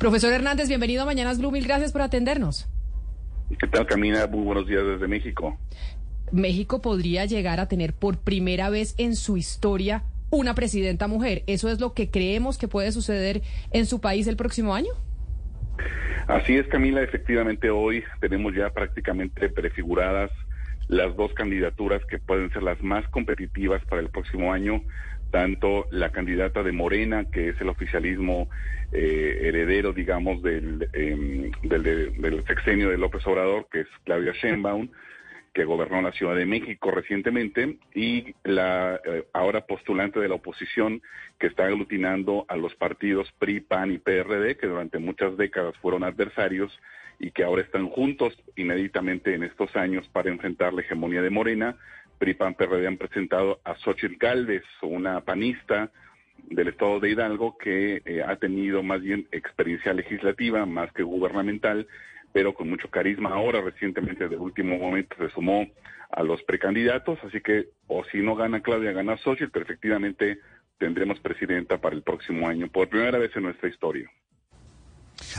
Profesor Hernández, bienvenido a Mañanas Blue. Mil gracias por atendernos. ¿Qué tal, Camina? Muy buenos días desde México. México podría llegar a tener por primera vez en su historia una presidenta mujer. ¿Eso es lo que creemos que puede suceder en su país el próximo año? Así es, Camila. Efectivamente, hoy tenemos ya prácticamente prefiguradas las dos candidaturas que pueden ser las más competitivas para el próximo año, tanto la candidata de Morena, que es el oficialismo eh, heredero, digamos, del, em, del, del, sexenio de López Obrador, que es Claudia Sheinbaum, que gobernó la Ciudad de México recientemente, y la eh, ahora postulante de la oposición, que está aglutinando a los partidos PRI, PAN y PRD, que durante muchas décadas fueron adversarios y que ahora están juntos inéditamente en estos años para enfrentar la hegemonía de Morena. PRI, PAN, PRD han presentado a Xochitl Galvez, una panista del estado de Hidalgo que eh, ha tenido más bien experiencia legislativa más que gubernamental, pero con mucho carisma. Ahora recientemente de último momento se sumó a los precandidatos, así que o si no gana Claudia, gana Xochitl, pero efectivamente tendremos presidenta para el próximo año, por primera vez en nuestra historia.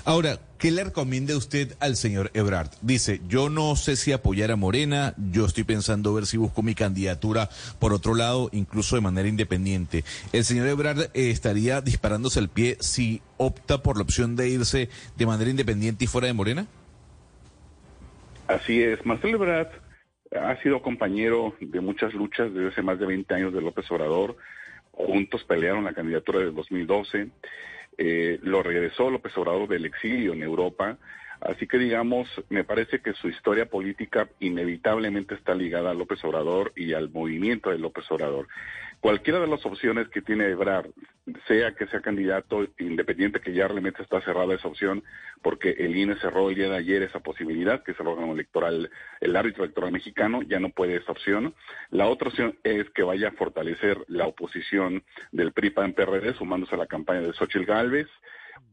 Ahora, ¿qué le recomienda usted al señor Ebrard? Dice, yo no sé si apoyar a Morena, yo estoy pensando ver si busco mi candidatura por otro lado, incluso de manera independiente. ¿El señor Ebrard eh, estaría disparándose el pie si opta por la opción de irse de manera independiente y fuera de Morena? Así es, Marcelo Ebrard ha sido compañero de muchas luchas desde hace más de 20 años de López Obrador. Juntos pelearon la candidatura de 2012 eh, lo regresó López Obrador del exilio en Europa. Así que digamos, me parece que su historia política inevitablemente está ligada a López Obrador y al movimiento de López Obrador. Cualquiera de las opciones que tiene Ebrard, sea que sea candidato independiente, que ya realmente está cerrada esa opción, porque el INE cerró el día de ayer esa posibilidad, que es el órgano electoral, el árbitro electoral mexicano, ya no puede esa opción. La otra opción es que vaya a fortalecer la oposición del PRI-PAN-PRD, sumándose a la campaña de Xochitl Gálvez.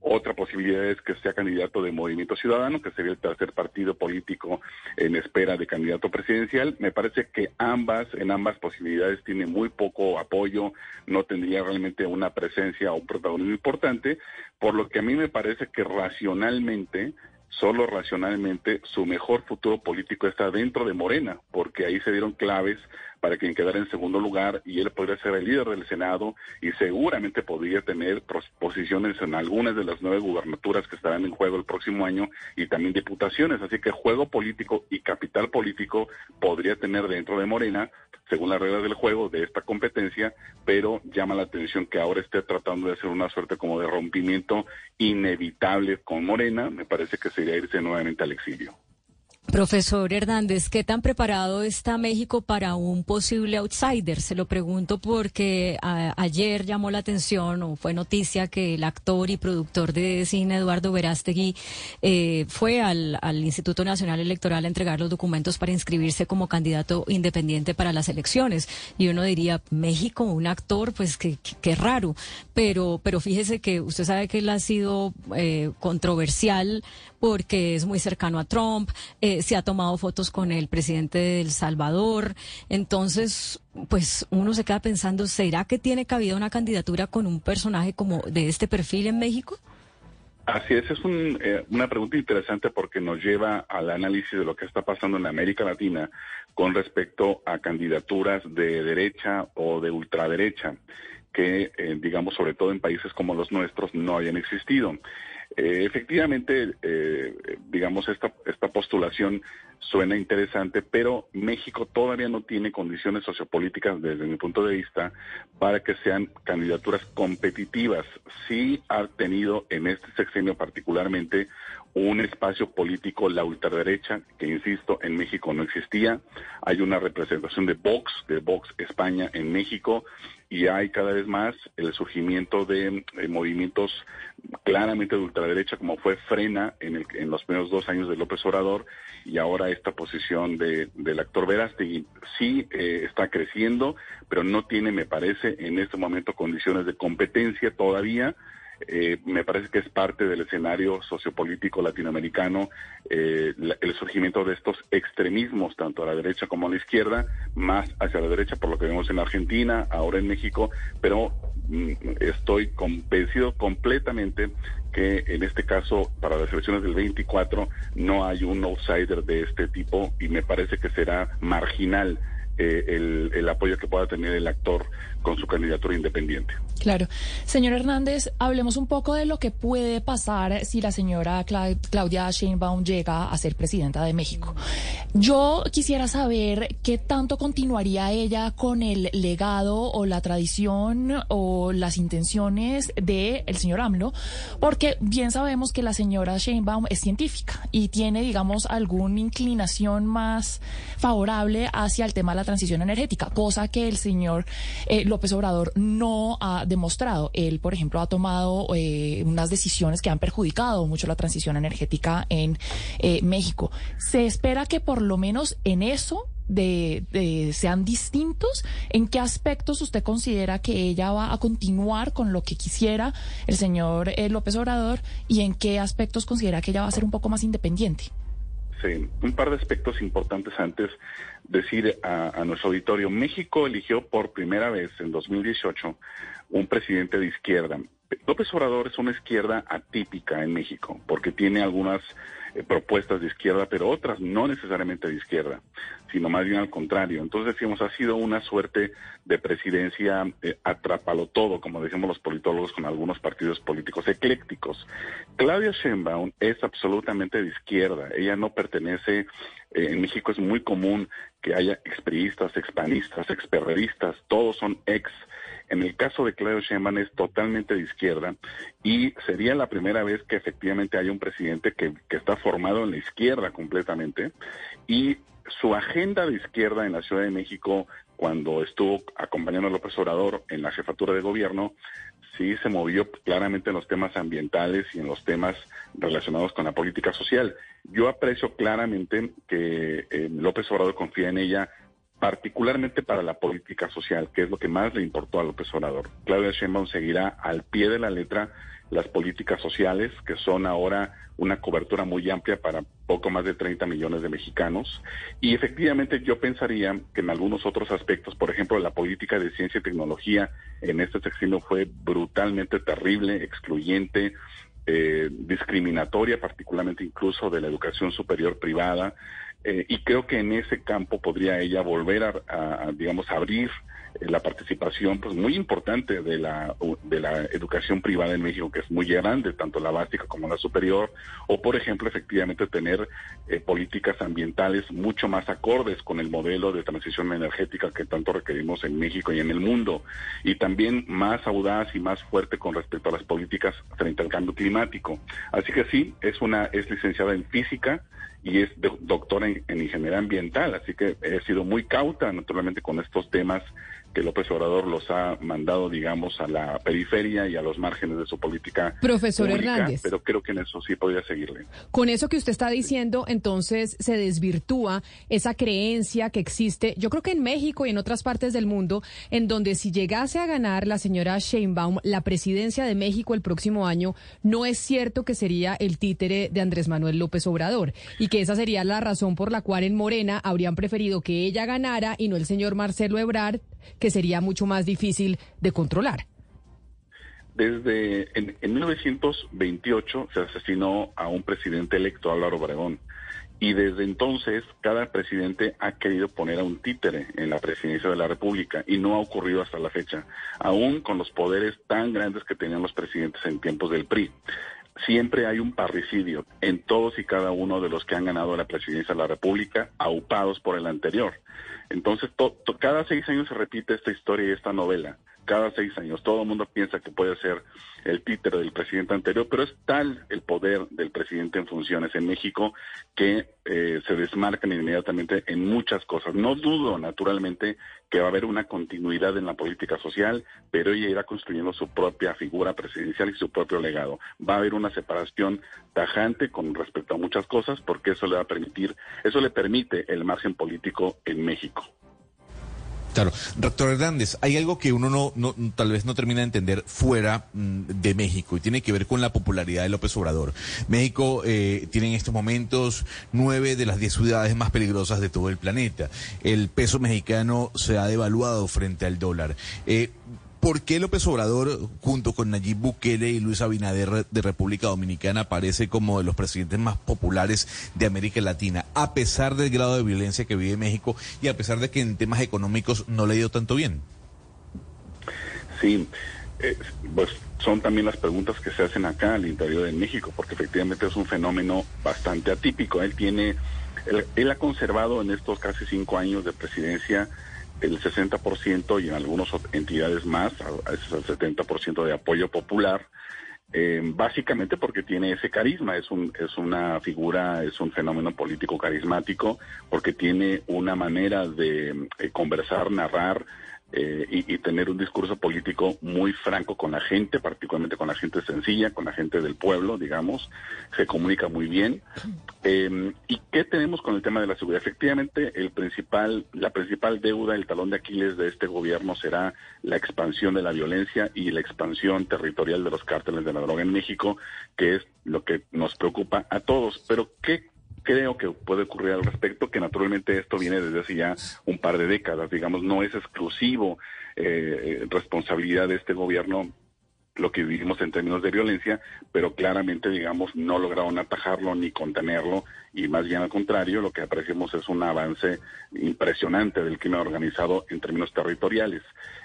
Otra posibilidad es que sea candidato de Movimiento Ciudadano, que sería el tercer partido político en espera de candidato presidencial. Me parece que ambas, en ambas posibilidades, tiene muy poco apoyo, no tendría realmente una presencia o un protagonismo importante, por lo que a mí me parece que racionalmente solo racionalmente su mejor futuro político está dentro de Morena, porque ahí se dieron claves para quien quedara en segundo lugar y él podría ser el líder del Senado y seguramente podría tener posiciones en algunas de las nueve gubernaturas que estarán en juego el próximo año y también diputaciones. Así que juego político y capital político podría tener dentro de Morena, según las reglas del juego de esta competencia, pero llama la atención que ahora esté tratando de hacer una suerte como de rompimiento inevitable con Morena. Me parece que sería irse nuevamente al exilio. Profesor Hernández, ¿qué tan preparado está México para un posible outsider? Se lo pregunto porque ayer llamó la atención o fue noticia que el actor y productor de cine Eduardo Verástegui eh, fue al, Instituto Nacional Electoral a entregar los documentos para inscribirse como candidato independiente para las elecciones. Y uno diría, México, un actor, pues qué raro. Pero, pero fíjese que usted sabe que él ha sido eh, controversial porque es muy cercano a Trump. Eh, se ha tomado fotos con el presidente de El Salvador. Entonces, pues uno se queda pensando, ¿será que tiene cabida una candidatura con un personaje como de este perfil en México? Así es, es eh, una pregunta interesante porque nos lleva al análisis de lo que está pasando en América Latina con respecto a candidaturas de derecha o de ultraderecha que, eh, digamos, sobre todo en países como los nuestros, no hayan existido. Eh, efectivamente, eh, digamos, esta, esta postulación suena interesante, pero México todavía no tiene condiciones sociopolíticas desde mi punto de vista para que sean candidaturas competitivas. Sí ha tenido en este sexenio particularmente un espacio político, la ultraderecha, que insisto, en México no existía. Hay una representación de Vox, de Vox España en México, y hay cada vez más el surgimiento de, movimientos claramente de ultraderecha, como fue Frena en, el, en los primeros dos años de López Obrador, y ahora esta posición de, del actor Verástegui sí eh, está creciendo, pero no tiene, me parece, en este momento condiciones de competencia todavía eh, me parece que es parte del escenario sociopolítico latinoamericano eh, el surgimiento de estos extremismos, tanto a la derecha como a la izquierda, más hacia la derecha, por lo que vemos en Argentina, ahora en México, pero mm, estoy convencido completamente que en este caso, para las elecciones del 24, no hay un outsider de este tipo y me parece que será marginal eh, el, el, apoyo que pueda tener el actor con su candidatura independiente. Claro. Señor Hernández, hablemos un poco de lo que puede pasar si la señora Claudia Sheinbaum llega a ser presidenta de México. Yo quisiera saber qué tanto continuaría ella con el legado o la tradición o las intenciones del el señor AMLO, porque bien sabemos que la señora Sheinbaum es científica y tiene, digamos, alguna inclinación más favorable hacia el tema de la transición energética, cosa que el señor eh, López Obrador no ha demostrado. Él, por ejemplo, ha tomado eh, unas decisiones que han perjudicado mucho la transición energética en eh, México. Se espera que por lo menos en eso de, sean distintos? ¿En qué aspectos usted considera que ella va a continuar con lo que quisiera el señor López Obrador y en qué aspectos considera que ella va a ser un poco más independiente? Sí, un par de aspectos importantes antes decir a, nuestro auditorio. México eligió por primera vez en 2018 un presidente de izquierda. López Obrador es una izquierda atípica en México porque tiene algunas propuestas de izquierda, pero otras no necesariamente de izquierda, sino más bien al contrario. Entonces decimos, ha sido una suerte de presidencia eh, atrápalo todo, como decimos los politólogos con algunos partidos políticos eclécticos. Claudia Sheinbaum es absolutamente de izquierda. Ella no pertenece, eh, en México es muy común que haya expriistas, expanistas, experreristas, todos son ex en el caso de Claudio Sheinbaum es totalmente de izquierda y sería la primera vez que efectivamente haya un presidente que, que está formado en la izquierda completamente y su agenda de izquierda en la Ciudad de México cuando estuvo acompañando a López Obrador en la jefatura de gobierno, sí se movió claramente en los temas ambientales y en los temas relacionados con la política social. Yo aprecio claramente que eh, López Obrador confía en ella particularmente para la política social, que es lo que más le importó a López Obrador. Claudia Sheinbaum seguirá al pie de la letra las políticas sociales, que son ahora una cobertura muy amplia para poco más de 30 millones de mexicanos. Y efectivamente yo pensaría que en algunos otros aspectos, por ejemplo, la política de ciencia y tecnología en este sexenio fue brutalmente terrible, excluyente, eh, discriminatoria, particularmente incluso de la educación superior privada. Eh, y creo que en ese campo podría ella volver a, digamos, abrir la participación pues muy importante de la de la educación privada en México que es muy grande tanto la básica como la superior o por ejemplo efectivamente tener eh, políticas ambientales mucho más acordes con el modelo de transición energética que tanto requerimos en México y en el mundo y también más audaz y más fuerte con respecto a las políticas frente al cambio climático. Así que sí es una es licenciada en física y es doctora en, ingeniería ambiental, así que he sido muy cauta naturalmente con estos temas que López Obrador los ha mandado, digamos, a la periferia y a los márgenes de su política. Profesor Hernández. Pero creo que en eso sí podría seguirle. Con eso que usted está diciendo, entonces se desvirtúa esa creencia que existe, yo creo que en México y en otras partes del mundo, en donde si llegase a ganar la señora Sheinbaum la presidencia de México el próximo año, no es cierto que sería el títere de Andrés Manuel López Obrador y que esa sería la razón por la cual en Morena habrían preferido que ella ganara y no el señor Marcelo Ebrard, que sería mucho más difícil de controlar. Desde en, 1928 se asesinó a un presidente electo, Álvaro Obregón, y desde entonces cada presidente ha querido poner a un títere en la presidencia de la República y no ha ocurrido hasta la fecha, aún con los poderes tan grandes que tenían los presidentes en tiempos del PRI siempre hay un parricidio en todos y cada uno de los que han ganado la presidencia de la República, aupados por el anterior. Entonces, cada seis años se repite esta historia y esta novela cada seis años. Todo el mundo piensa que puede ser el títere del presidente anterior, pero es tal el poder del presidente en funciones en México que eh, se desmarcan inmediatamente en muchas cosas. No dudo, naturalmente, que va a haber una continuidad en la política social, pero ella irá construyendo su propia figura presidencial y su propio legado. Va a haber una separación tajante con respecto a muchas cosas, porque eso le va a permitir, eso le permite el margen político en México. Claro, doctor Hernández, hay algo que uno no, no, tal vez no termina de entender fuera mm, de México y tiene que ver con la popularidad de López Obrador. México eh, tiene en estos momentos nueve de las diez ciudades más peligrosas de todo el planeta. El peso mexicano se ha devaluado frente al dólar. Eh, ¿Por qué López Obrador, junto con Nayib Bukele y Luis Abinader de República Dominicana, aparece como de los presidentes más populares de América Latina, a pesar del grado de violencia que vive México y a pesar de que en temas económicos no le ha ido tanto bien? Sí, eh, pues son también las preguntas que se hacen acá al interior de México, porque efectivamente es un fenómeno bastante atípico. Él tiene, él ha conservado en estos casi cinco años de presidencia el 60% y en algunas entidades más, a veces el 70% de apoyo popular, eh, básicamente porque tiene ese carisma, es, un, es una figura, es un fenómeno político carismático, porque tiene una manera de eh, conversar, narrar, eh, y, tener un discurso político muy franco con la gente, particularmente con la gente sencilla, con la gente del pueblo, digamos, se comunica muy bien. Eh, ¿Y qué tenemos con el tema de la seguridad? Efectivamente, el principal, la principal deuda, el talón de Aquiles de este gobierno será la expansión de la violencia y la expansión territorial de los cárteles de la droga en México, que es lo que nos preocupa a todos. Pero ¿qué creo que puede ocurrir al respecto, que naturalmente esto viene desde hace ya un par de décadas, digamos, no es exclusivo eh, responsabilidad de este gobierno lo que vivimos en términos de violencia, pero claramente, digamos, no lograron atajarlo ni contenerlo y más bien al contrario, lo que apreciamos es un avance impresionante del crimen organizado en términos territoriales.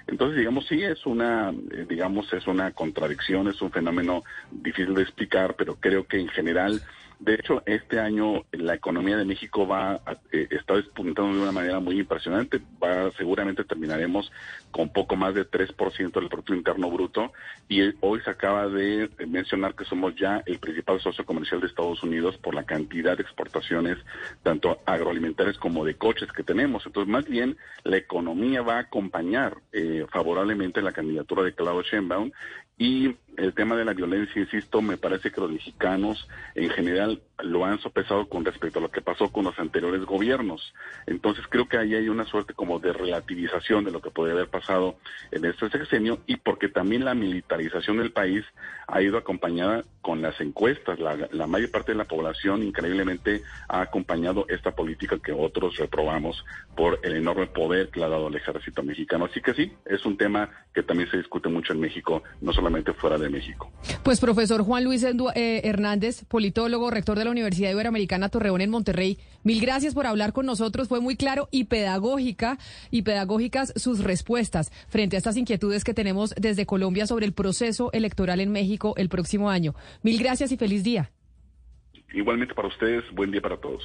Entonces, digamos, sí es una, eh, digamos, es una contradicción, es un fenómeno difícil de explicar, pero creo que en general de hecho, este año la economía de México va eh, está despuntando de una manera muy impresionante. Va, seguramente terminaremos con poco más de 3% del Producto Interno Bruto. Y hoy se acaba de mencionar que somos ya el principal socio comercial de Estados Unidos por la cantidad de exportaciones, tanto agroalimentarias como de coches que tenemos. Entonces, más bien, la economía va a acompañar eh, favorablemente la candidatura de Claudio Sheinbaum y el tema de la violencia, insisto, me parece que los mexicanos en general lo han sopesado con respecto a lo que pasó con los anteriores gobiernos. Entonces creo que ahí hay una suerte como de relativización de lo que podría haber pasado en este sexenio y porque también la militarización del país ha ido acompañada con las encuestas. La, mayor parte de la población increíblemente ha acompañado esta política que otros reprobamos por el enorme poder que le ha dado el ejército mexicano. Así que sí, es un tema que también se discute mucho en México, no solamente fuera de México. Pues profesor Juan Luis eh, Hernández, politólogo, rector de la Universidad Iberoamericana Torreón en Monterrey. Mil gracias por hablar con nosotros. Fue muy claro y pedagógica y pedagógicas sus respuestas frente a estas inquietudes que tenemos desde Colombia sobre el proceso electoral en México el próximo año. Mil gracias y feliz día. Igualmente para ustedes, buen día para todos.